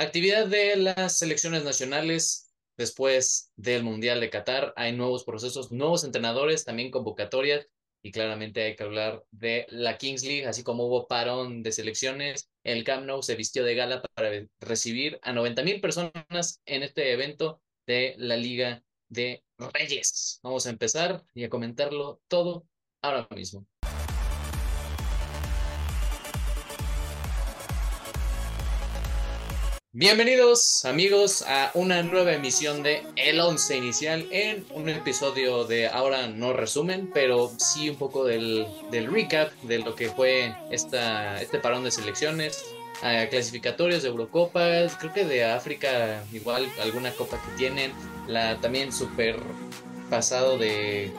Actividad de las selecciones nacionales después del Mundial de Qatar. Hay nuevos procesos, nuevos entrenadores, también convocatorias y claramente hay que hablar de la Kings League, así como hubo parón de selecciones. El Camp Nou se vistió de gala para recibir a 90 mil personas en este evento de la Liga de Reyes. Vamos a empezar y a comentarlo todo ahora mismo. Bienvenidos amigos a una nueva emisión de El Once Inicial en un episodio de ahora no resumen, pero sí un poco del, del recap de lo que fue esta, este parón de selecciones, eh, clasificatorios de Eurocopas, creo que de África igual alguna copa que tienen, la también súper pasado de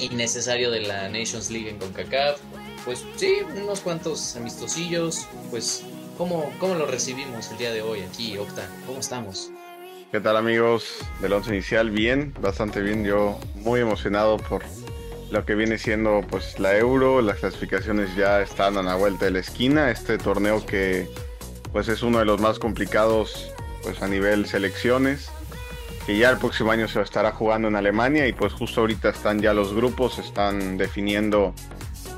innecesario de la Nations League en CONCACAF, pues sí, unos cuantos amistosillos, pues ¿Cómo, ¿Cómo lo recibimos el día de hoy aquí, Octa? ¿Cómo estamos? ¿Qué tal amigos del once inicial? Bien, bastante bien. Yo muy emocionado por lo que viene siendo pues la Euro. Las clasificaciones ya están a la vuelta de la esquina. Este torneo que pues es uno de los más complicados pues a nivel selecciones. Que ya el próximo año se estará jugando en Alemania y pues justo ahorita están ya los grupos, están definiendo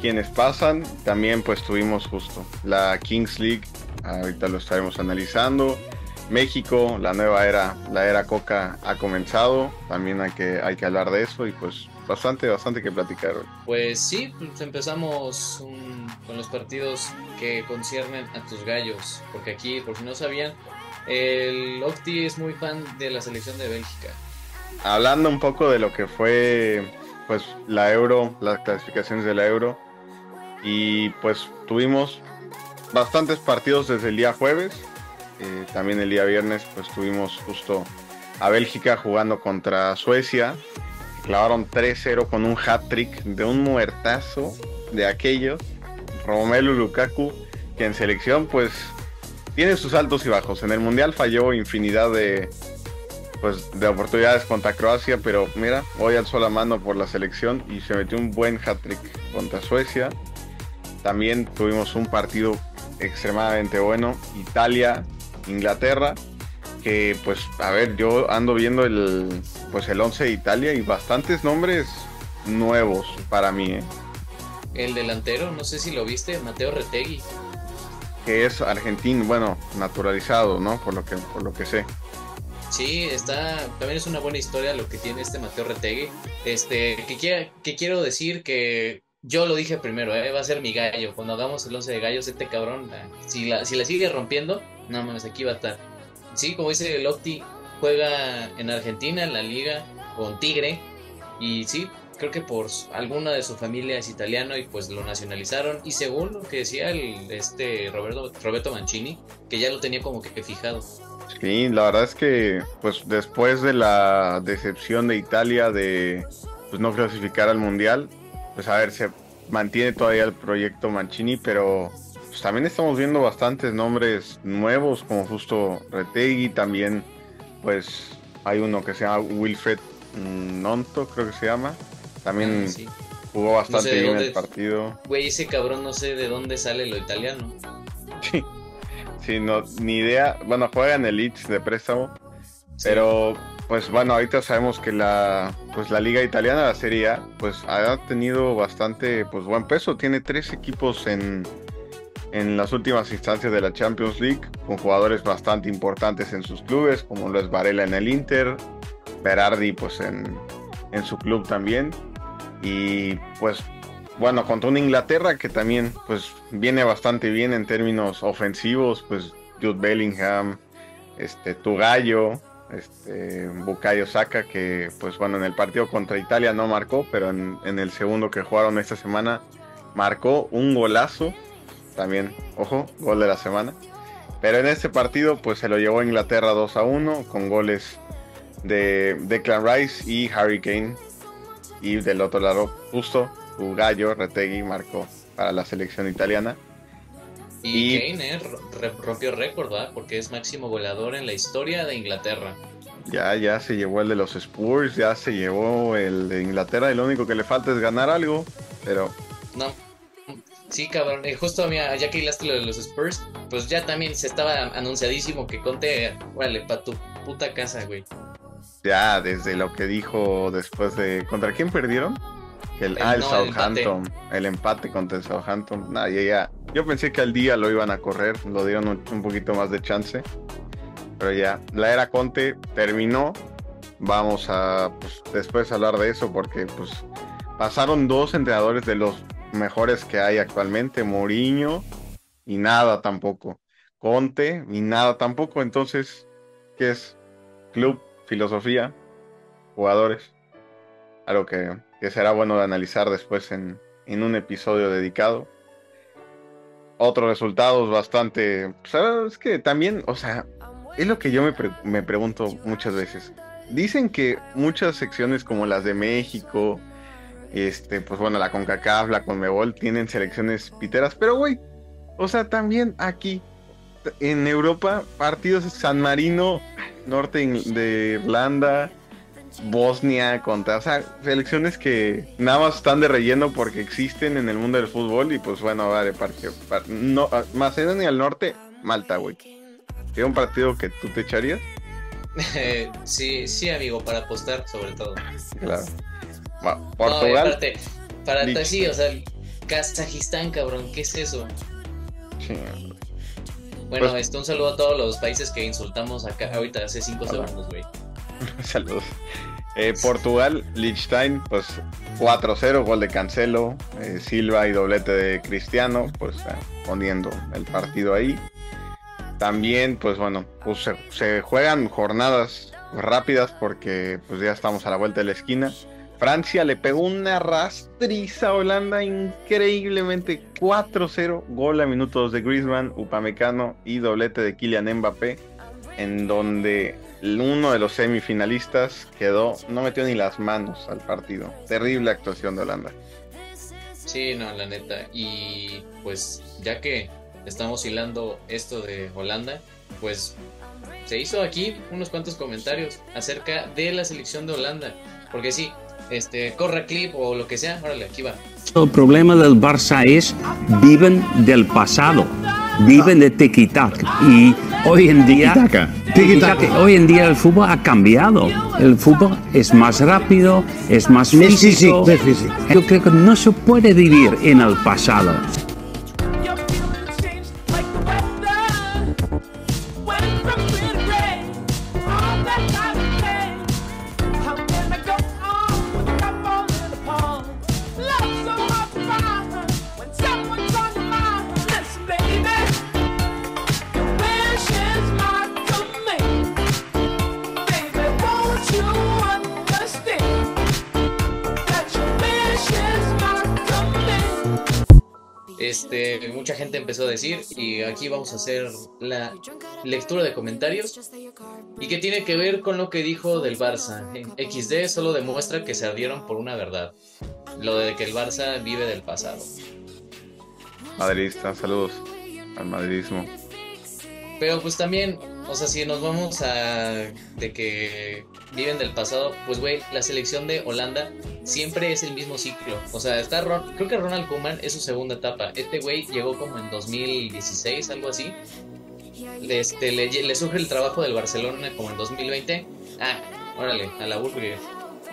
quiénes pasan. También pues tuvimos justo la Kings League ahorita lo estaremos analizando. México, la nueva era, la era Coca ha comenzado, también hay que, hay que hablar de eso y pues bastante, bastante que platicar Pues sí, pues empezamos con los partidos que conciernen a tus gallos, porque aquí, por si no sabían, el Octi es muy fan de la selección de Bélgica. Hablando un poco de lo que fue pues la Euro, las clasificaciones de la Euro, y pues tuvimos bastantes partidos desde el día jueves. Eh, también el día viernes pues tuvimos justo a Bélgica jugando contra Suecia. Clavaron 3-0 con un hat-trick de un muertazo de aquellos. Romelu Lukaku, que en selección pues tiene sus altos y bajos. En el Mundial falló infinidad de, pues, de oportunidades contra Croacia, pero mira, hoy alzó la mano por la selección y se metió un buen hat-trick contra Suecia. También tuvimos un partido extremadamente bueno. Italia, Inglaterra, que pues a ver, yo ando viendo el pues el 11 de Italia y bastantes nombres nuevos para mí. ¿eh? El delantero, no sé si lo viste, Mateo Retegui. Que es argentino, bueno, naturalizado, ¿no? Por lo que, por lo que sé. Sí, está, también es una buena historia lo que tiene este Mateo Retegui. Este, que, que quiero decir que yo lo dije primero, ¿eh? va a ser mi gallo. Cuando hagamos el 11 de gallos, este cabrón, si la, si la sigue rompiendo, no mames, aquí va a estar. Sí, como dice Lotti, juega en Argentina, en la liga, con Tigre. Y sí, creo que por alguna de su familia es italiano y pues lo nacionalizaron. Y según lo que decía el, este Roberto, Roberto Mancini, que ya lo tenía como que fijado. Sí, la verdad es que pues después de la decepción de Italia de pues, no clasificar al Mundial, pues a ver, se mantiene todavía el proyecto Mancini, pero pues, también estamos viendo bastantes nombres nuevos, como justo Retegui, también pues hay uno que se llama Wilfred Nonto, creo que se llama. También ah, jugó bastante bien el partido. Güey, ese cabrón no sé de dónde sale lo italiano. Sí, sí no, ni idea. Bueno, juega en el Leeds de préstamo, pero pues bueno, ahorita sabemos que la pues la liga italiana, la Serie A, pues ha tenido bastante pues buen peso, tiene tres equipos en en las últimas instancias de la Champions League con jugadores bastante importantes en sus clubes, como lo es Varela en el Inter, Berardi pues en, en su club también. Y pues bueno, contra una Inglaterra que también pues viene bastante bien en términos ofensivos, pues Jude Bellingham, este Tugallo, este, Bukayo Saka, que pues bueno, en el partido contra Italia no marcó, pero en, el segundo que jugaron esta semana marcó un golazo, también, ojo, gol de la semana. Pero en este partido pues se lo llevó Inglaterra 2 a 1 con goles de Declan Rice y Harry Kane. Y del otro lado, justo, Bugallo Retegui marcó para la selección italiana. Y, Kane eh, rompió récord, ¿verdad? Porque es máximo goleador en la historia de Inglaterra. Ya, ya se llevó el de los Spurs, ya se llevó el de Inglaterra y lo único que le falta es ganar algo, pero... No. Sí, cabrón. Eh, justo, mira, ya que hilaste lo de los Spurs, pues ya también se estaba anunciadísimo que Conte, vale, para tu puta casa, güey. Ya, desde lo que dijo después de... ¿Contra quién perdieron? El, ah, el Southampton. El empate. contra el Southampton. Nah, ya, ya. Yo pensé que al día lo iban a correr, lo dieron un, poquito más de chance. Pero ya, la era Conte terminó. Vamos a pues, después hablar de eso porque pues pasaron dos entrenadores de los mejores que hay actualmente, Mourinho y nada tampoco. Conte y nada tampoco. Entonces, ¿qué es? Club, filosofía, jugadores. Algo que, que será bueno de analizar después en, en un episodio dedicado. Otros resultados bastante... ¿Sabes pues, que también, o sea, es lo que yo me, me pregunto muchas veces. Dicen que muchas secciones como las de México, este, pues bueno, la CONCACAF, la CONMEBOL tienen selecciones piteras, pero güey, o sea, también aquí en Europa, partidos San Marino, norte de Irlanda, Bosnia, contra, o sea, selecciones que nada más están de relleno porque existen en el mundo del fútbol y pues bueno, vale, parque, no, ah, Macedonia al norte, Malta, güey. ¿Tiene un partido que tú te echarías? sí, sí, amigo, para apostar sobre todo. Claro. Portugal. para sí, o sea, Kazajistán, cabrón, ¿qué es eso? Bueno, pues- este, un saludo a todos los países que insultamos acá ahorita hace 5 segundos, güey. Saludos. Eh, Portugal, Liechtenstein, pues 4-0, gol de Cancelo, eh, Silva y doblete de Cristiano, pues eh, poniendo el partido ahí. También, pues bueno, pues se, se, juegan jornadas rápidas porque pues ya estamos a la vuelta de la esquina. Francia le pegó una rastriza a Holanda increíblemente 4-0, gol a minutos de Griezmann, Upamecano y doblete de Kylian Mbappé, en donde uno de los semifinalistas quedó, no metió ni las manos al partido. Terrible actuación de Holanda. Sí, no, la neta. Y pues ya que estamos hilando esto de Holanda, pues se hizo aquí unos cuantos comentarios acerca de la selección de Holanda. Porque sí, este, corre clip o lo que sea, órale, aquí va. El problema del Barça es viven del pasado, viven de tiki y hoy en día hoy en día el fútbol ha cambiado. El fútbol es más rápido, es más físico. Yo creo que no se puede vivir en el pasado. Decir, y aquí vamos a hacer la lectura de comentarios, y que tiene que ver con lo que dijo del Barça. XD solo demuestra que se ardieron por una verdad, lo de que el Barça vive del pasado. Madridista, saludos al madridismo. Pero pues también, o sea, si nos vamos a de que viven del pasado, pues güey, la selección de Holanda siempre es el mismo ciclo. O sea, está creo que Ronald Koeman es su segunda etapa. Este güey llegó como en 2016, algo así. Este, le, le surge el trabajo del Barcelona como en 2020. Ah, órale, a la burger.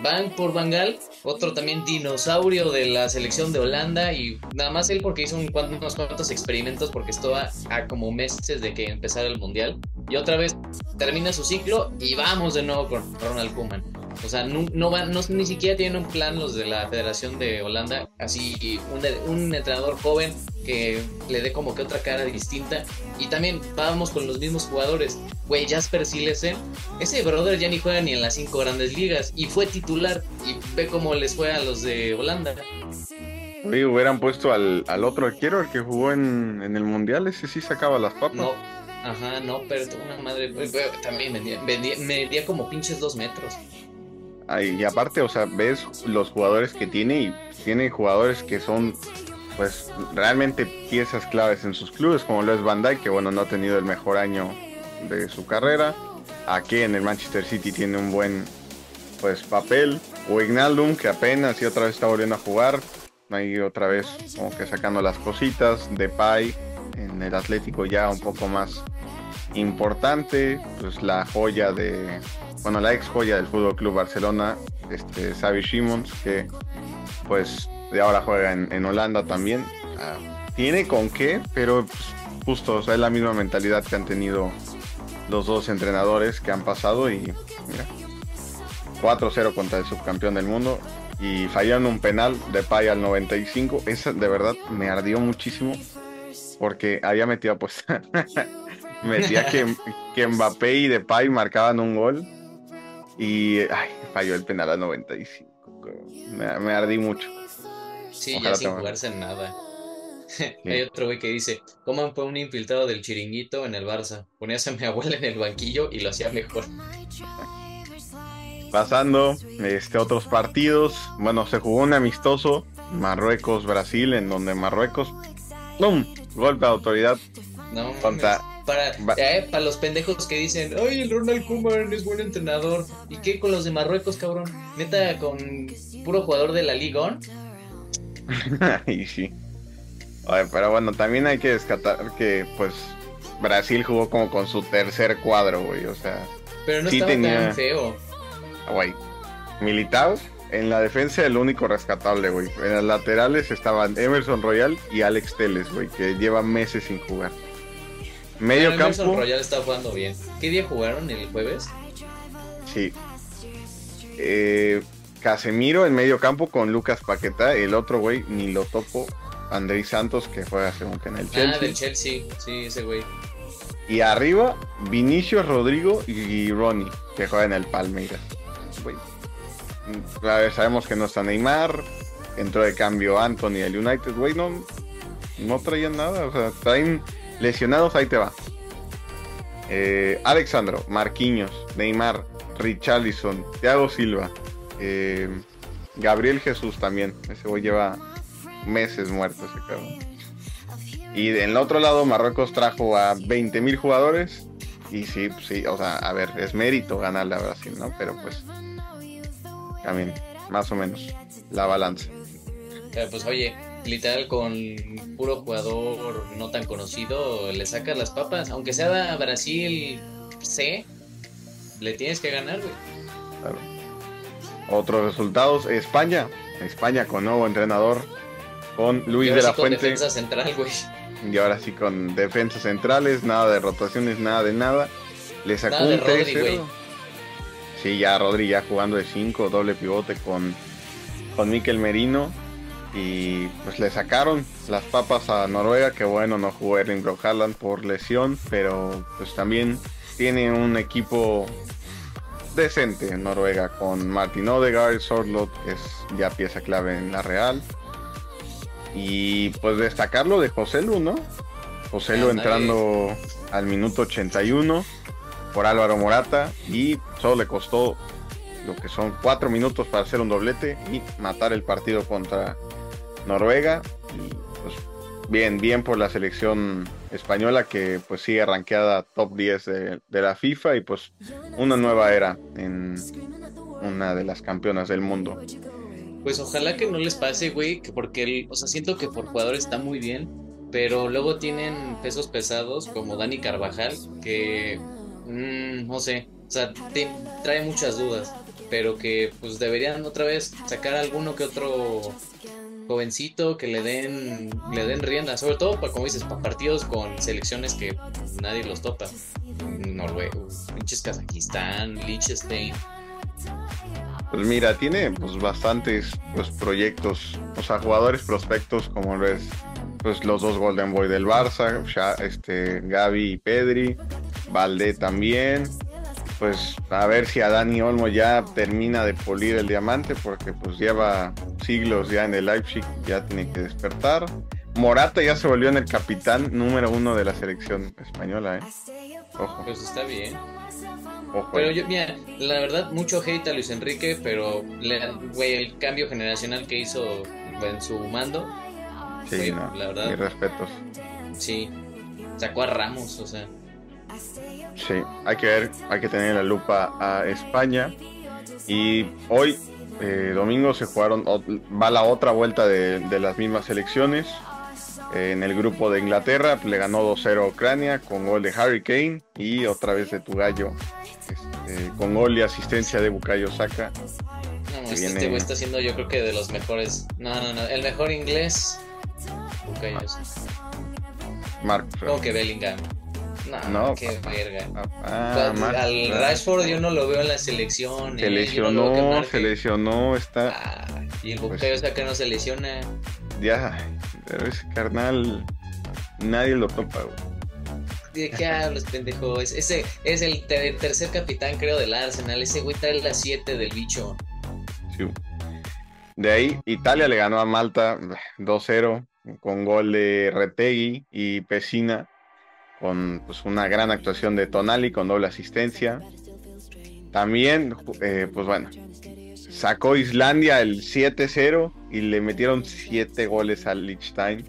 Van por Bangal, otro también dinosaurio de la selección de Holanda y nada más él porque hizo unos cuantos experimentos porque estaba a como meses de que empezara el mundial y otra vez termina su ciclo y vamos de nuevo con Ronald Koeman. O sea, no, no, van, no ni siquiera tienen un plan los de la Federación de Holanda, así un, un entrenador joven que le dé como que otra cara distinta. Y también vamos con los mismos jugadores. Güey, Jasper Silesen, ese brother ya ni juega ni en las cinco grandes ligas y fue titular. Y ve cómo les fue a los de Holanda. Oye, hubieran puesto al, al otro arquero, el que jugó en, en, el mundial, ese sí sacaba las papas. No, ajá, no, pero una madre. También medía, medía como pinches dos metros y aparte, o sea, ves los jugadores que tiene y tiene jugadores que son pues realmente piezas claves en sus clubes, como lo es Van Dijk, que bueno, no ha tenido el mejor año de su carrera. Aquí en el Manchester City tiene un buen pues papel. O Ignaldum, que apenas y otra vez está volviendo a jugar. Ahí otra vez como que sacando las cositas. Depay en en el Atlético ya un poco más importante, pues la joya de, bueno, la ex joya del Fútbol Club Barcelona, este Xavi Simons, que pues de ahora juega en, Holanda también. Ah, tiene con qué, pero pues, justo, es la misma mentalidad que han tenido los dos entrenadores que han pasado y mira, 4-0 contra el subcampeón del mundo y fallaron un penal de Pay al 95. Esa de verdad me ardió muchísimo porque había metido pues metía que, que Mbappé y Depay marcaban un gol y ay, falló el penal al 95. Me, me ardí mucho. Sí, ya sin jugarse en nada. Hay otro güey que dice, ¿cómo fue un infiltrado del chiringuito en el Barça? Ponías a mi abuela en el banquillo y lo hacía mejor. Pasando este, otros partidos, bueno, se jugó un amistoso, Marruecos-Brasil, en donde Marruecos, ¡pum! Golpe de autoridad. No, contra... para, eh, para los pendejos que dicen, ay, el Ronald Koeman es buen entrenador. ¿Y qué con los de Marruecos, cabrón? Neta, con puro jugador de la Liga. y sí. pero bueno, también hay que descartar que, pues, Brasil jugó como con su tercer cuadro, güey, o sea. Pero no estaba tan feo. Güey, Militao, en la defensa el único rescatable, güey. En las laterales estaban Emerson Royal y Alex Teles, güey, que llevan meses sin jugar. Medio campo. Emerson Royal está jugando bien. ¿Qué día jugaron? ¿El jueves? Sí. Eh, Casemiro en medio campo con Lucas Paqueta, el otro güey ni lo topo, Andrés Santos que juega según que en el Chelsea. Ah, del Chelsea, sí, ese güey. Y arriba, Vinicio Rodrigo y Ronnie, que juega en el Palmeiras. Güey. A ver, sabemos que no está Neymar, entró de cambio Anthony al United, güey, no, no traían nada, o sea, traen lesionados, ahí te va. Eh, Alexandro, Marquinhos, Neymar, Richarlison, Thiago Silva, eh, Gabriel Jesús también. Ese güey lleva meses muerto ese cabrón. Y en el otro lado, Marruecos trajo a 20 mil jugadores. Y sí, sí, o sea, a ver, es mérito ganarle a Brasil, ¿no? Pero pues, también, más o menos, la balanza. pues oye, literal con puro jugador no tan conocido, le sacas las papas. Aunque sea Brasil C, le tienes que ganar, güey. Claro. Otros resultados, España. España con nuevo entrenador, con Luis de la Fuente. defensa central, güey. Y ahora sí con defensas centrales, nada de rotaciones, nada de nada. Le sacó un 3 Sí, ya Rodri ya jugando de 5, doble pivote con, con Miquel Merino. Y pues le sacaron las papas a Noruega, que bueno, no jugó Erling Brock por lesión, pero pues también tiene un equipo decente en Noruega con Martin Odegaard, Sorlot, que es ya pieza clave en la Real. Y pues destacarlo de José Lu, ¿no? José Lu entrando al minuto 81 por Álvaro Morata y solo le costó lo que son cuatro minutos para hacer un doblete y matar el partido contra Noruega. Y pues bien, bien por la selección española que pues sigue rankeada top 10 de, la FIFA y pues una nueva era en una de las campeonas del mundo. Pues ojalá que no les pase, güey, que porque, el, o sea, siento que por jugador está muy bien, pero luego tienen pesos pesados como Dani Carvajal, que, mm, no sé, o sea, trae muchas dudas, pero que pues deberían otra vez sacar alguno que otro jovencito que le den le den rienda, sobre todo para como dices, para partidos con selecciones que nadie los topa. Noruega, pinches Kazajistán, Liechtenstein. Pues mira, tiene pues bastantes pues proyectos, o sea, jugadores prospectos como ves pues los dos Golden Boy del Barça, ya, este Gaby y Pedri, Valdé también, pues a ver si a Dani Olmo ya termina de pulir el diamante, porque pues lleva siglos ya en el Leipzig, ya tiene que despertar. Morata ya se volvió en el capitán número uno de la selección española, ¿eh? Ojo. Pues está bien. Ojo. Pero yo, mira, la verdad, mucho hate a Luis Enrique, pero güey, el cambio generacional que hizo en su mando. Sí, no, la verdad. Mis respetos. Sí, sacó a Ramos, o sea. Sí, hay que ver, hay que tener la lupa a España. Y hoy, eh, domingo, se jugaron, va la otra vuelta de, las mismas elecciones. En el grupo de Inglaterra le ganó 2-0 a Ucrania con gol de Harry Kane y otra vez de tu gallo este, con gol y asistencia de Bukayo Saka. No, este, este güey está siendo yo creo que de los mejores. No, no, no. El mejor inglés. Bukayo Saka. Mark. ¿Cómo que Bellingham? No, qué verga. Ah, al Rashford yo no lo veo en la selección. Se lesionó, se lesionó, está. Ah, y el pues Bukayo Saka no se lesiona. Ya, pero ese carnal nadie lo topa, güey. ¿De qué hablas, pendejo? Ese es el tercer capitán, creo, del Arsenal. Ese güey trae la 7 del bicho. Sí. De ahí, Italia le ganó a Malta 2-0 con gol de Retegui y Pesina, con pues, una gran actuación de Tonali con doble asistencia. También, eh, pues bueno, sacó Islandia el 7-0 y le metieron 7 goles al Liechtenstein.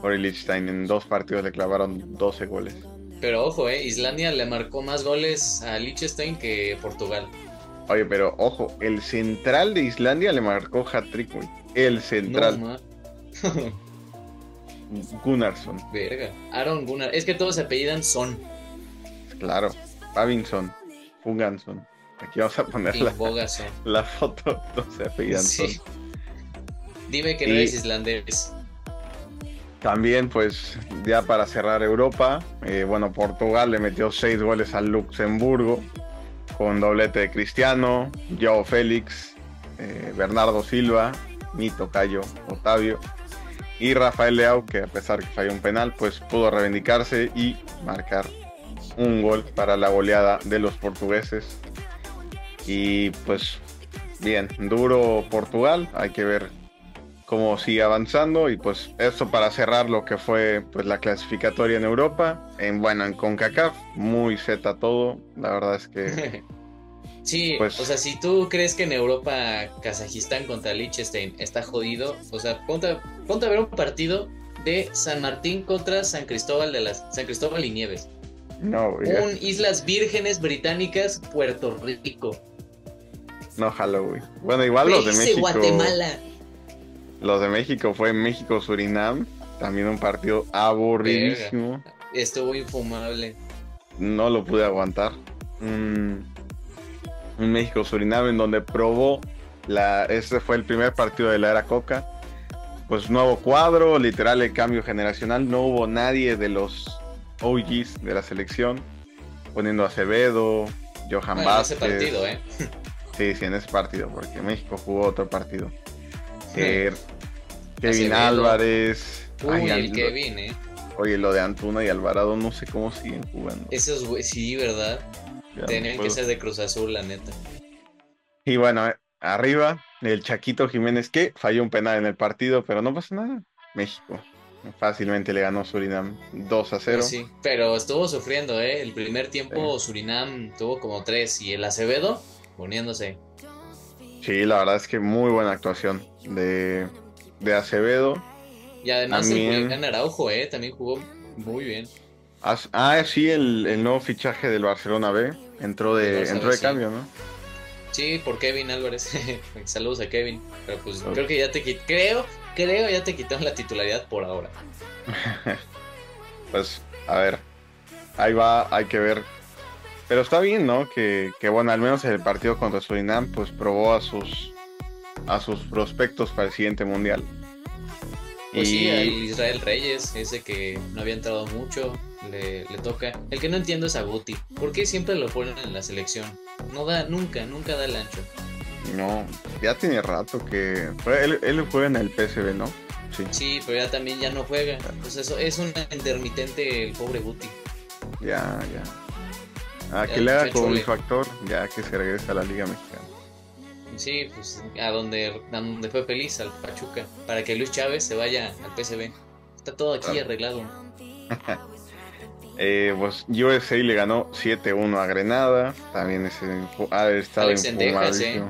Por el Liechtenstein en dos partidos le clavaron 12 goles. Pero ojo, eh, Islandia le marcó más goles a Liechtenstein que Portugal. Oye, pero ojo, el central de Islandia le marcó hat-trick, El central. Gunnarsson. Verga. Aaron Gunnar. Es que todos se apellidan Son. Claro. Pavinson. Funganson. Aquí vamos a poner la, la, foto. Todos se apellidan Son. Dime que no eres islandés. También, pues, ya para cerrar Europa, eh, bueno, Portugal le metió seis goles al Luxemburgo con doblete de Cristiano, Joao Félix, eh, Bernardo Silva, Nito Cayo, Otavio y Rafael Leao, que a pesar que falló un penal, pues pudo reivindicarse y marcar un gol para la goleada de los portugueses. Y pues bien, duro Portugal, hay que ver cómo sigue avanzando. Y pues esto para cerrar lo que fue pues la clasificatoria en Europa, en bueno, en CONCACAF, muy zeta todo, la verdad es que Sí, pues, o sea, si tú crees que en Europa Kazajistán contra Liechtenstein está jodido, o sea, ponte, a ver un partido de San Martín contra San Cristóbal de las San Cristóbal y Nieves. No, Un Islas Vírgenes Británicas, Puerto Rico. No, Halloween. Bueno, igual los de México. Guatemala. Los de México fue México-Surinam. También un partido aburridísimo. Estuvo infumable. No lo pude aguantar. Un México-Surinam en donde probó la. Este fue el primer partido de la era Coca. Pues nuevo cuadro, literal el cambio generacional. No hubo nadie de los OGs de la selección. Poniendo a Acevedo, Johan bueno, Vázquez. En ese partido, ¿eh? Sí, sí, en ese partido, porque México jugó otro partido. Kevin Álvarez. Uy, el Kevin, eh. Oye, lo de Antuna y Alvarado no sé cómo siguen jugando. Esos, sí, ¿verdad? Tenían que ser de Cruz Azul, la neta. Y bueno, eh, arriba, el Chaquito Jiménez que falló un penal en el partido, pero no pasa nada. México fácilmente le ganó Surinam 2 a 0. sí, pero estuvo sufriendo, ¿eh? El primer tiempo Surinam tuvo como 3 y el Acevedo poniéndose. Sí, la verdad es que muy buena actuación de, de Acevedo. Y además también... el Araujo, ¿eh? También jugó muy bien. Ah, sí, el, nuevo fichaje del Barcelona B entró de, entró de cambio, ¿no? Sí, por Kevin Álvarez. Saludos a Kevin. Pero pues creo que ya te. Creo, creo ya te quitaron la titularidad por ahora. pues, a ver. Ahí va, hay que ver pero está bien, ¿no? Que, bueno, al menos el partido contra Surinam, pues probó a sus a sus prospectos para el siguiente mundial. Pues y... sí, Israel Reyes, ese que no había entrado mucho, le, toca. El que no entiendo es a Guti. ¿Por qué siempre lo ponen en la selección? No da, nunca, nunca da el ancho. No, ya tiene rato que. Él, él juega en el PSV, ¿no? Sí. Sí, pero ya también ya no juega. Pues eso es un intermitente el pobre Guti. Ya, ya. Ah, que le haga como mi factor, ya que se regrese a la Liga Mexicana. Sí, pues a donde, donde fue feliz, al Pachuca, para que Luis Chávez se vaya al PSV. Está todo aquí arreglado. eh, pues USA le ganó 7-1 a Grenada, también ese, ha estado en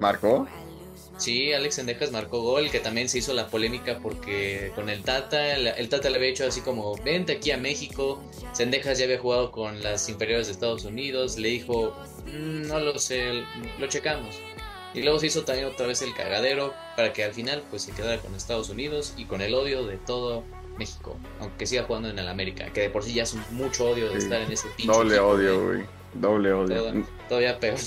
¿Marcó? Sí, Alex Sendejas marcó gol, que también se hizo la polémica porque con el Tata, el, Tata le había hecho así como, vente aquí a México, Sendejas ya había jugado con las inferiores de Estados Unidos, le dijo, mm, no lo sé, lo checamos. Y luego se hizo también otra vez el cagadero para que al final pues se quedara con Estados Unidos y con el odio de todo México, aunque siga jugando en el América, que de por sí ya es mucho odio de estar en ese pinche. Doble odio, güey. Doble odio. todavía peor.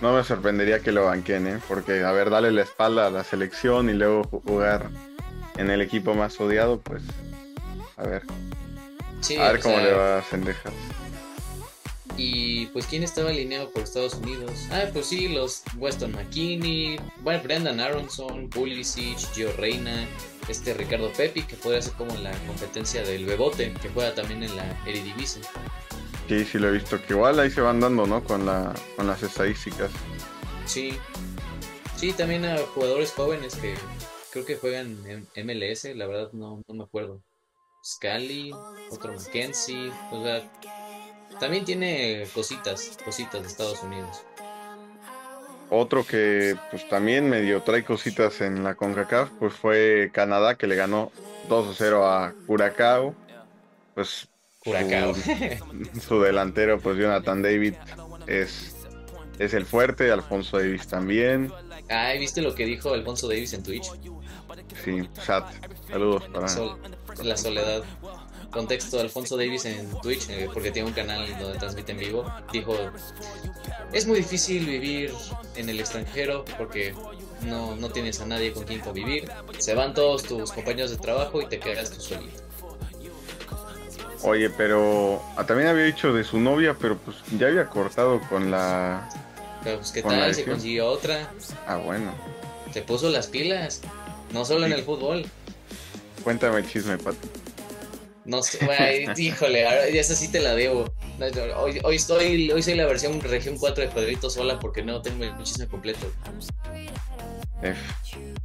No me sorprendería que lo banquen, ¿eh? Porque, a ver, darle la espalda a la selección y luego jugar en el equipo más odiado, pues. A ver. a ver cómo le va a Sendejas. Y pues, ¿quién estaba alineado por Estados Unidos? Ah, pues sí, los Weston McKinney, bueno, Brendan Aronson, Pulisic, Gio Reina, este Ricardo Pepi, que podría ser como la competencia del Bebote, que juega también en la Eredivisie. Sí, sí lo he visto, que igual ahí se van dando, ¿no? Con, la, con las estadísticas. Sí. Sí, también a jugadores jóvenes que creo que juegan en MLS, la verdad no, no me acuerdo. Scali, otro Mackenzie, o sea, también tiene cositas, cositas de Estados Unidos. Otro que pues también medio trae cositas en la CONCACAF, pues fue Canadá que le ganó 2 0 a Curacao. Pues Su, delantero, pues Jonathan David, es, es el fuerte, Alfonso Davis también. Ah, ¿viste lo que dijo Alfonso Davis en Twitch? Sí, chat. Saludos para. la soledad. Contexto: Alfonso Davis en Twitch, eh, porque tiene un canal donde transmite en vivo. Dijo: Es muy difícil vivir en el extranjero porque no, no tienes a nadie con quien convivir. Se van todos tus compañeros de trabajo y te quedas tú solito. Oye, pero ah, también había dicho de su novia, pero pues ya había cortado con la. Pero pues qué tal, se consiguió otra. Ah, bueno. Se puso las pilas, no solo en el fútbol. Cuéntame el chisme, Pato. No sé, güey, híjole, esa sí te la debo. Hoy, hoy, estoy, hoy soy la versión región 4 de Pedrito sola porque no tengo el chisme completo.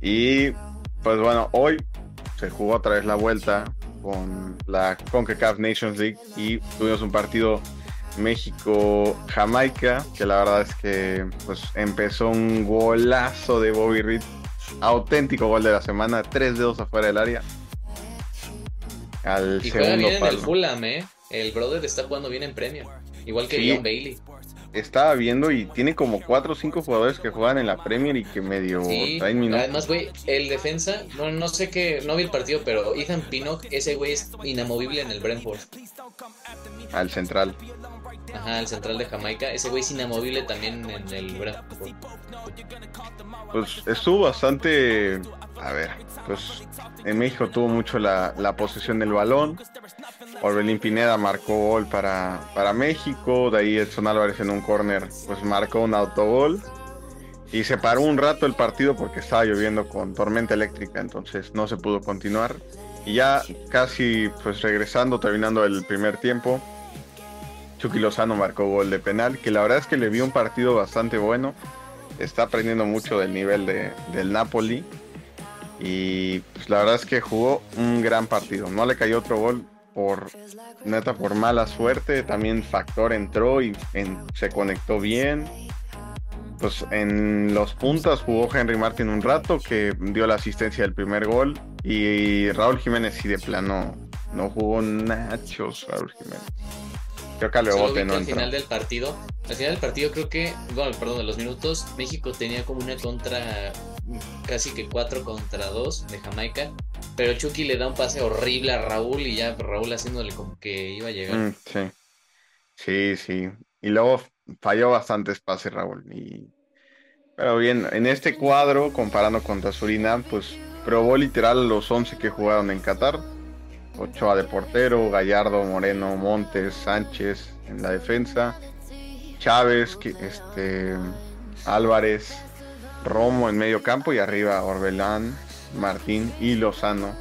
Y pues bueno, hoy se jugó otra vez la vuelta con la CONCACAF Nations League y tuvimos un partido México-Jamaica, que la verdad es que pues empezó un golazo de Bobby Reed, auténtico gol de la semana, tres dedos afuera del área. Al y juega bien en el Fulham, ¿eh? El brother está jugando bien en premio, igual que John Bailey estaba viendo y tiene como cuatro o cinco jugadores que juegan en la Premier y que medio sí, Además, güey, el defensa, no, no sé qué, no vi el partido, pero Ethan Pinnock, ese güey es inamovible en el Brentford. Al central. Ajá, el central de Jamaica, ese güey es inamovible también en el Brentford. Pues estuvo bastante, a ver, pues en México tuvo mucho la, la posesión del balón. Orbelín Pineda marcó gol para, para México, de ahí Edson Álvarez en un corner pues marcó un autogol y se paró un rato el partido porque estaba lloviendo con tormenta eléctrica, entonces no se pudo continuar. Y ya casi pues regresando, terminando el primer tiempo, Chucky Lozano marcó gol de penal, que la verdad es que le vio un partido bastante bueno. Está aprendiendo mucho del nivel de, del Napoli. Y pues la verdad es que jugó un gran partido. No le cayó otro gol, por neta por mala suerte. También Factor entró y se conectó bien. Pues en los puntas jugó Henry Martin un rato que dio la asistencia del primer gol. Y Raúl Jiménez sí de plano no jugó nachos Raúl Jiménez. Creo que luego no al final del partido, al final del partido creo que, bueno, perdón, de los minutos, México tenía como una contra, casi que 4 contra 2 de Jamaica, pero Chucky le da un pase horrible a Raúl y ya Raúl haciéndole como que iba a llegar. Mm, sí, sí, sí. Y luego falló bastantes pases Raúl. Y... Pero bien, en este cuadro, comparando contra Surinam, pues probó literal los 11 que jugaron en Qatar Ochoa de portero, Gallardo, Moreno, Montes, Sánchez en la defensa, Chávez, este, Álvarez, Romo en medio campo y arriba Orbelán, Martín y Lozano.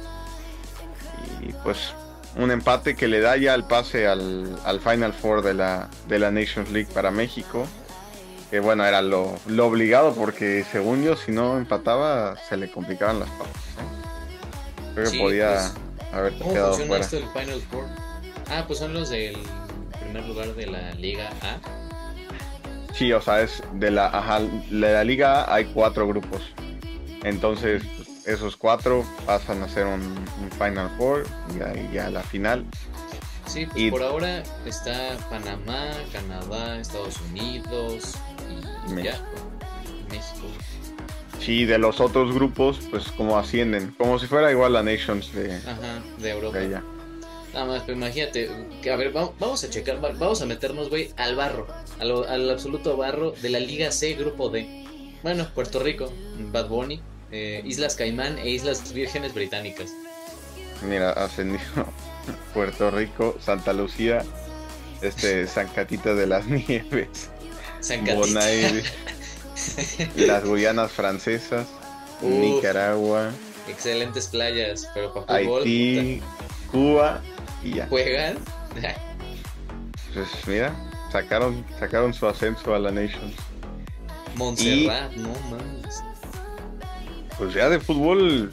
Y pues un empate que le da ya el pase al, Final Four de la, de la Nations League para México. Que bueno, era lo, obligado porque según yo, si no empataba, se le complicaban las pausas. Creo que podía... Pues, ¿Cómo funciona esto del Final Four? Ah, pues son los del primer lugar de la Liga A. Sí, o sea, es de la, ajá, de la Liga A hay cuatro grupos. Entonces, esos cuatro pasan a ser un, Final Four y ahí ya la final. Sí, pues por ahora está Panamá, Canadá, Estados Unidos y México. México. Sí, de los otros grupos, pues como ascienden, como si fuera igual la Nations de, Ajá, de Europa. de allá. Nada más, pero imagínate, que, a ver, va- vamos a checar, va- vamos a meternos, güey, al barro, al absoluto barro de la Liga C, Grupo D. Bueno, Puerto Rico, Bad Bunny, eh, Islas Caimán e Islas Vírgenes Británicas. Mira, ascendió Puerto Rico, Santa Lucía, este San Catita de las Nieves, San Catita. Bonaire, las Guyanas francesas, Uf. Nicaragua, Excelentes playas, pero para fútbol, Haití, Cuba y ya. juegan. Pues mira, sacaron, sacaron su ascenso a la Nations. Montserrat, no mames. Pues ya de fútbol,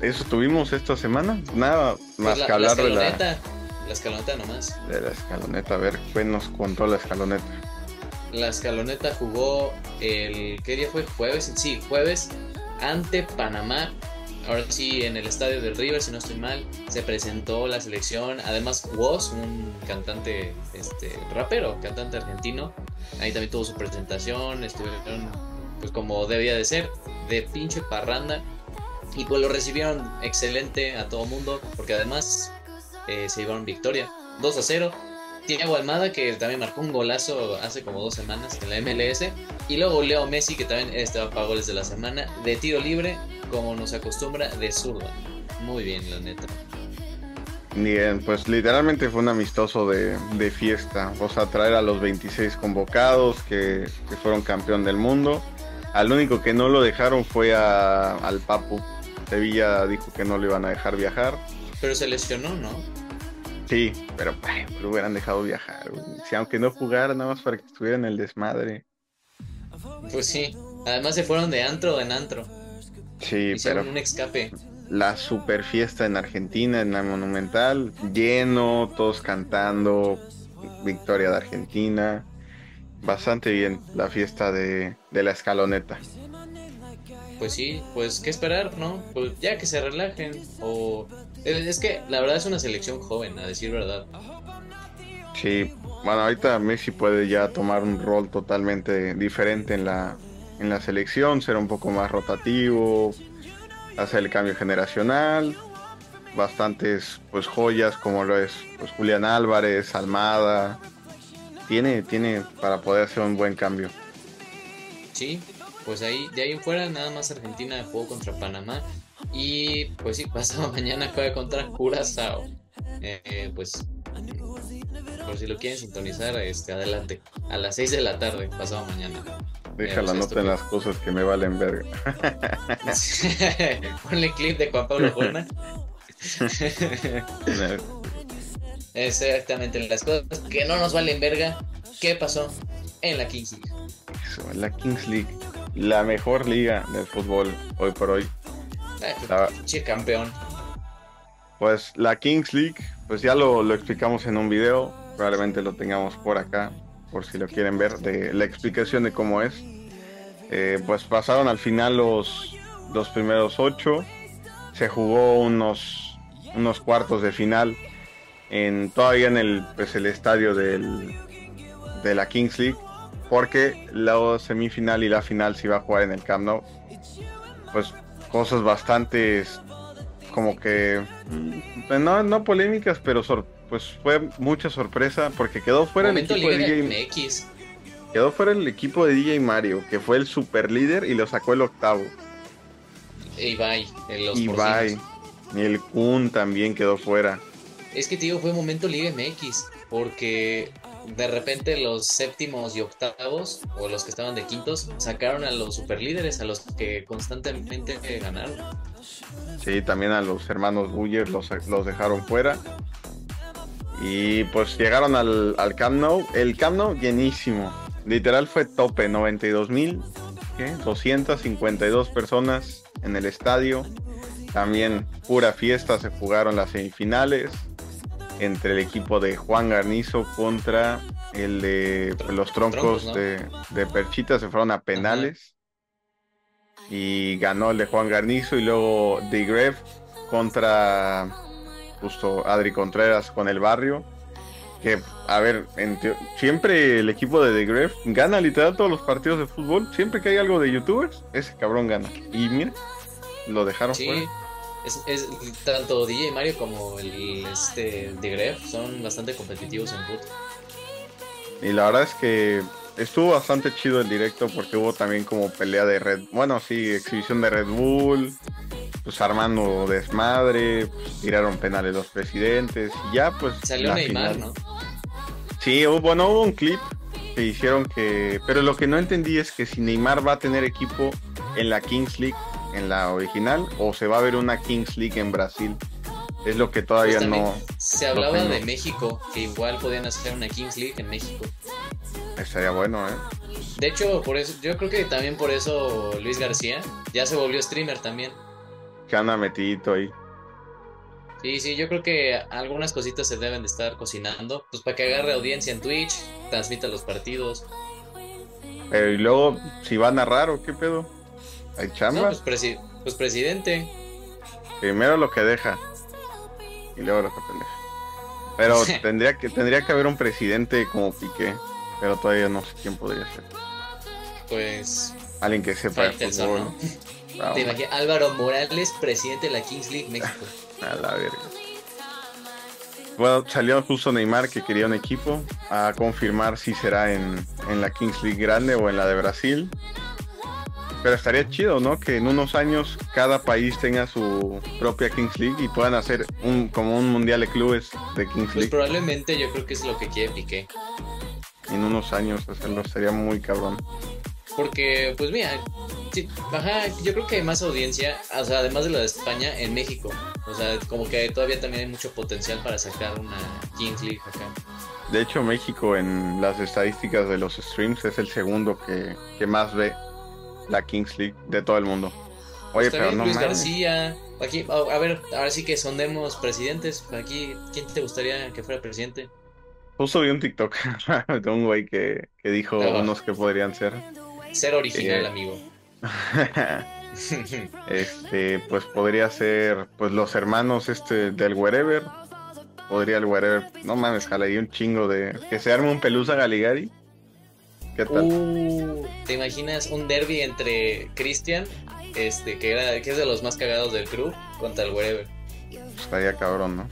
eso tuvimos esta semana. Nada más Pues la, que hablar la de la, escaloneta, la escaloneta nomás. de la escaloneta. A ver, ¿qué nos contó la escaloneta? La escaloneta jugó el. ¿Qué día fue? Jueves. Sí, jueves ante Panamá. Ahora sí, en el estadio del River, si no estoy mal, se presentó la selección. Además, Woz, un cantante, este, rapero, cantante argentino, ahí también tuvo su presentación. Estuvieron, pues como debía de ser, de pinche parranda. Y pues lo recibieron excelente a todo mundo, porque además eh, se llevaron victoria 2 a 0. Thiago Almada, que también marcó un golazo hace como dos semanas en la MLS. Y luego Leo Messi, que también estaba para goles de la semana, de tiro libre, como nos acostumbra, de zurda. Muy bien, la neta. Bien, pues literalmente fue un amistoso de, de fiesta. O sea, traer a los 26 convocados que, que fueron campeón del mundo. Al único que no lo dejaron fue a- al Papu. Sevilla dijo que no lo iban a dejar viajar. Pero se lesionó, ¿no? Sí, pero ay, lo hubieran dejado viajar. güey. Si aunque no jugara, nada más para que estuviera en el desmadre. Pues sí. Además se fueron de antro en antro. Sí, Hicieron pero un escape. la super fiesta en Argentina, en la Monumental, lleno, todos cantando, victoria de Argentina. Bastante bien la fiesta de, de la escaloneta. Pues sí, pues qué esperar, ¿no? Pues ya que se relajen. O. Es es que la verdad es una selección joven, a decir verdad. Sí, bueno, ahorita Messi puede ya tomar un rol totalmente diferente en la, en la selección, ser un poco más rotativo, hacer el cambio generacional. Bastantes pues joyas como lo es pues, Julián Álvarez, Almada. Tiene, tiene para poder hacer un buen cambio. Sí, pues ahí, de ahí en fuera nada más Argentina jugó contra Panamá y pues sí, pasado mañana juega contra Curazao. Eh, pues por si lo quieren sintonizar, este, adelante. A las 6 de la tarde, pasado mañana. Deja la sí, nota en las cosas que me valen verga. Ponle clip de Juan Pablo Juana. Exactamente, las cosas que no nos valen verga. ¿Qué pasó en la Kings League? Eso, la Kings League, la mejor liga del fútbol hoy por hoy. La- pinche campeón. Pues la Kings League, pues ya lo, lo explicamos en un video, probablemente lo tengamos por acá, por si lo quieren ver, de la explicación de cómo es. Eh, pues pasaron al final los, los primeros ocho, se jugó unos, unos cuartos de final en todavía en el, pues, el estadio del, de la Kings League, porque la semifinal y la final se iba a jugar en el Camp Nou. Pues cosas bastante como que mm, no, no polémicas, pero sor- pues fue mucha sorpresa porque quedó fuera el equipo de DJ, MX. quedó fuera el equipo de DJ Mario, que fue el super líder y lo sacó el octavo. e Ibai, en los Ibai y el Kun también quedó fuera. Es que, tío, fue momento Liga MX. Porque de repente los séptimos y octavos, o los que estaban de quintos, sacaron a los superlíderes, a los que constantemente ganaron. Sí, también a los hermanos Buller los, los dejaron fuera. Y pues llegaron al, al Camp Nou. El Camp Nou llenísimo. Literal fue tope, 92 mil, 252 personas en el estadio. También pura fiesta, se jugaron las semifinales entre el equipo de Juan Garnizo contra el de los troncos Troncos, ¿no? de, de Perchita, se fueron a penales. Y ganó el de Juan Garnizo y luego The Gref contra justo Adri Contreras con el barrio. que, a ver, siempre el equipo de The Gref gana literal todos los partidos de fútbol. Siempre que hay algo de youtubers, ese cabrón gana. Y mira, lo dejaron sí. Es, tanto DJ Mario como el este The Gref son bastante competitivos en fútbol. Y la verdad es que estuvo bastante chido el directo porque hubo también como pelea de Red, bueno, sí, exhibición de Red Bull, pues armando desmadre, pues, tiraron penales los presidentes y ya pues salió Neymar, ¿no? Sí, bueno, hubo un clip que hicieron que, pero lo que no entendí es que si Neymar va a tener equipo en la Kings League, en la original, o se va a ver una Kings League en Brasil. Es lo que todavía no. Se hablaba de México, que igual podían hacer una Kings League en México. Estaría bueno, ¿eh? De hecho, por eso, yo creo que también por eso Luis García ya se volvió streamer también. Que anda metidito ahí. Sí, sí, yo creo que algunas cositas se deben de estar cocinando, pues para que agarre audiencia en Twitch, transmita los partidos. Pero y luego, si va a narrar o qué pedo, hay chamba. No, pues, pues presidente. Primero lo que deja y luego lo que pendeja. Pero tendría que tendría que haber un presidente como Piqué. Pero todavía no sé quién podría ser. Pues. Alguien que sepa de fútbol. Te imaginas, Álvaro Morales, presidente de la Kings League México. A la verga. Bueno, salió justo Neymar que quería un equipo a confirmar si será en, en la Kings League grande o en la de Brasil. Pero estaría chido, ¿no? Que en unos años cada país tenga su propia Kings League y puedan hacer un como un mundial de clubes de Kings pues League. Pues probablemente yo creo que es lo que quiere Piqué en unos años hacerlo sería muy cabrón. Porque, pues mira, sí, ajá, yo creo que hay más audiencia, o sea, además de la de España, en México. O sea, como que todavía también hay mucho potencial para sacar una Kings League acá. De hecho, México en las estadísticas de los streams es el segundo que, que más ve la Kings League de todo el mundo. Oye, pero no Luis García, aquí, a ver, ahora sí que sondemos presidentes. Aquí, ¿quién te gustaría que fuera presidente? Justo vi un TikTok de un güey que, dijo unos que podrían ser. Ser original, eh, amigo. este, pues podría ser, pues los hermanos este del Wherever. Podría el Wherever. No mames, jale, un chingo de. Que se arme un pelusa Galigari. ¿Qué tal? Uh, ¿Te imaginas un derby entre Christian, este, que era, que es de los más cagados del crew, contra el Wherever? Estaría cabrón, ¿no?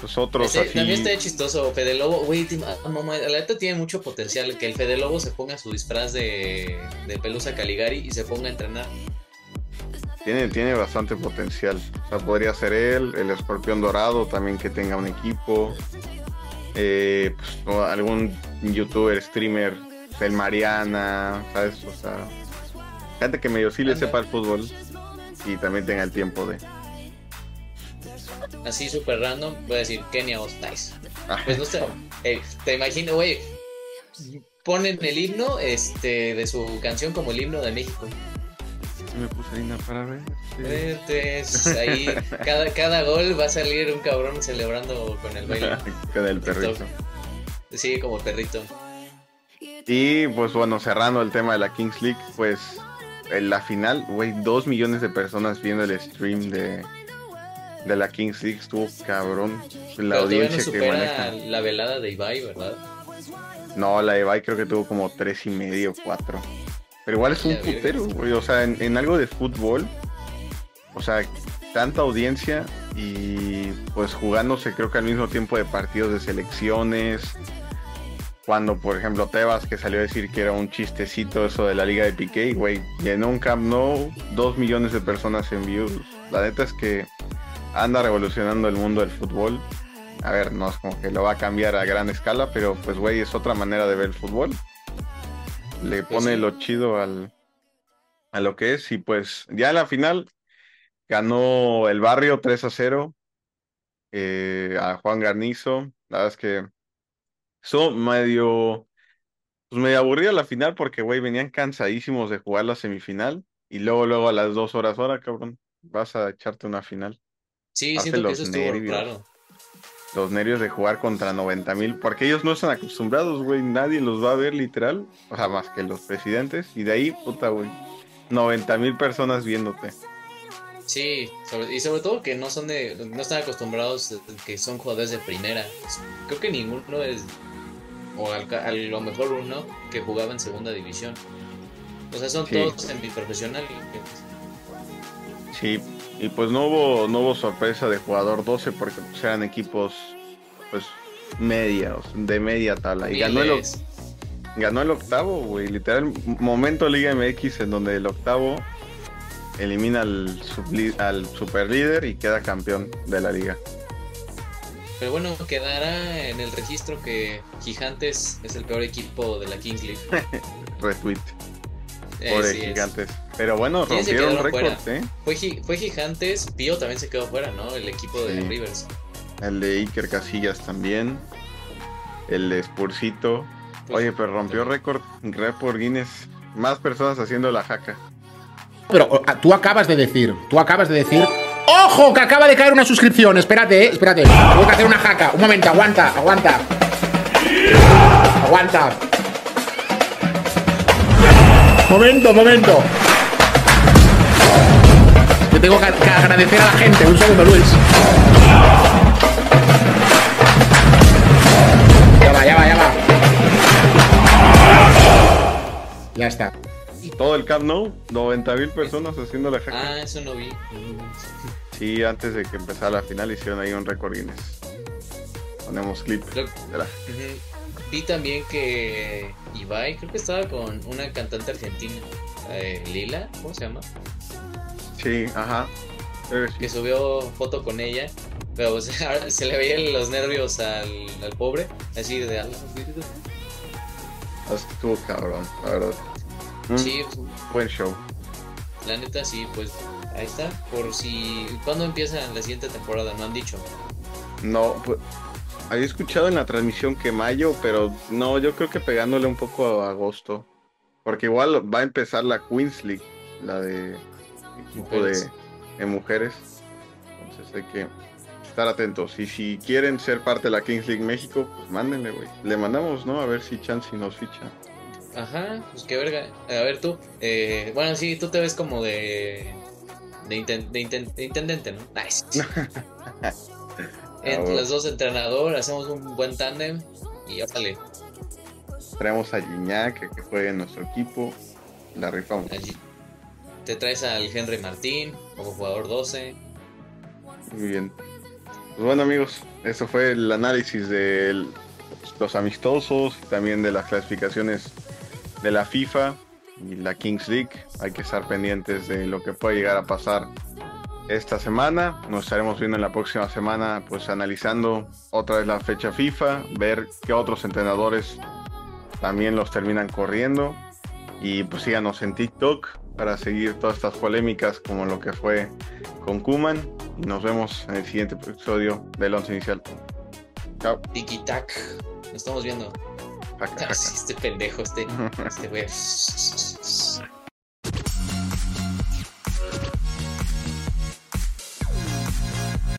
Pues otros También está chistoso, Fede Lobo, güey, la neta tiene mucho potencial, que el Fede Lobo se ponga su disfraz de, de Pelusa Caligari y se ponga a entrenar. Tiene, tiene bastante potencial. O sea, podría ser él, el escorpión dorado también que tenga un equipo. Eh, pues, algún youtuber, streamer, el Mariana, ¿sabes? O sea, gente que medio sí le sepa el fútbol y también tenga el tiempo de así súper random, voy a decir Kenia Ostice. Pues no sé, eh, te imagino, güey, ponen el himno este, de su canción como el himno de México. Me puse harina para ver. Entonces, ahí cada, cada gol va a salir un cabrón celebrando con el baile. con el perrito. Sí, como perrito. Y pues bueno, cerrando el tema de la Kings League, pues en la final, güey, dos millones de personas viendo el stream de, de la Kings League estuvo cabrón. La audiencia que maneja. La velada de Ibai, ¿verdad? No, la de Ibai creo que tuvo como tres y medio, cuatro. Pero igual es un putero, güey. O sea, en, algo de fútbol, o sea, tanta audiencia y pues jugándose creo que al mismo tiempo de partidos de selecciones. Cuando, por ejemplo, Tebas que salió a decir que era un chistecito eso de la liga de Piqué, güey, llenó un Camp Nou, dos millones de personas en views. La neta es que anda revolucionando el mundo del fútbol. A ver, no es como que lo va a cambiar a gran escala, pero pues, güey, es otra manera de ver el fútbol. Le pone lo chido al, a lo que es. Y pues, ya en la final ganó el barrio 3 a 0 eh, a Juan Garnizo. La verdad es que son medio, pues medio aburrida la final porque, güey, venían cansadísimos de jugar la semifinal. Y luego, luego a las dos horas, hora, cabrón, vas a echarte una final. Sí, siento que eso estuvo claro. Los nervios de jugar contra 90 mil, porque ellos no están acostumbrados, güey. Nadie los va a ver literal, o sea, más que los presidentes. Y de ahí, puta, güey, 90 mil personas viéndote. Sí, y sobre todo que no son de, no están acostumbrados, que son jugadores de primera. Creo que ninguno es, o a lo mejor uno que jugaba en segunda división. O sea, son todos semiprofesionales. Sí, y pues no hubo, no hubo sorpresa de jugador 12 porque pues, eran equipos pues media, de media tabla. Y ganó el, ganó el octavo, güey. Literal, momento Liga MX en donde el octavo elimina al, al superlíder y queda campeón de la liga. Pero bueno, quedará en el registro que Gigantes es el peor equipo de la Kings League. Retweet. Eh, Gigantes. Pero bueno, rompieron récord, ¿eh? Fue, fue, Gigantes, Pío también se quedó fuera, ¿no? El equipo de Rivers. El de Iker Casillas también. El de Spursito. Pues, Oye, pero rompió récord, récord Guinness. Más personas haciendo la jaca. Pero tú acabas de decir, tú acabas de decir. ¡Ojo! Que acaba de caer una suscripción. Espérate, eh, espérate. Tengo que hacer una jaca. Un momento, aguanta, aguanta. Aguanta. Momento, momento. Yo tengo que agradecer a la gente. Un segundo, Luis. Ya va, ya va, ya va. Ya está. Todo el Camp Nou, 90 mil personas haciendo la jaca. Ah, eso no vi. Sí, antes de que empezara la final hicieron ahí un récord Guinness. Ponemos clip. Vi también que Ibai, creo que estaba con una cantante argentina, eh, Lila, ¿cómo se llama? Sí, ajá. Que subió foto con ella, pero se le veían los nervios al, al pobre, así de... Estuvo cabrón, la verdad. Sí, buen show. La neta, sí, pues ahí está. Por si. ¿Cuándo empieza la siguiente temporada? No han dicho. No, pues. Había escuchado en la transmisión que mayo, pero no, yo creo que pegándole un poco a agosto. Porque igual va a empezar la Queens League, la de equipo de, mujeres. Entonces hay que estar atentos. Y si quieren ser parte de la Kings League México, pues mándenle, güey. Le mandamos, ¿no? A ver si Chansey nos ficha. Ajá, pues qué verga. A ver tú. Eh, bueno, sí, tú te ves como de. De, intendente, ¿no? Nice. Entre los dos entrenadores, hacemos un buen tándem y sale. Traemos a Gignac que, juegue en nuestro equipo. La rifamos. Allí. Te traes al Henry Martín como jugador 12. Muy bien. Pues bueno, amigos, eso fue el análisis de los amistosos y también de las clasificaciones de la FIFA y la Kings League. Hay que estar pendientes de lo que puede llegar a pasar esta semana. Nos estaremos viendo en la próxima semana, pues analizando otra vez la fecha FIFA, ver qué otros entrenadores también los terminan corriendo. Y pues síganos en TikTok para seguir todas estas polémicas como lo que fue con Kuman. Y nos vemos en el siguiente episodio del Once Inicial. Chao. Tiki Tac. Nos estamos viendo. este pendejo, este, este güey. Yes.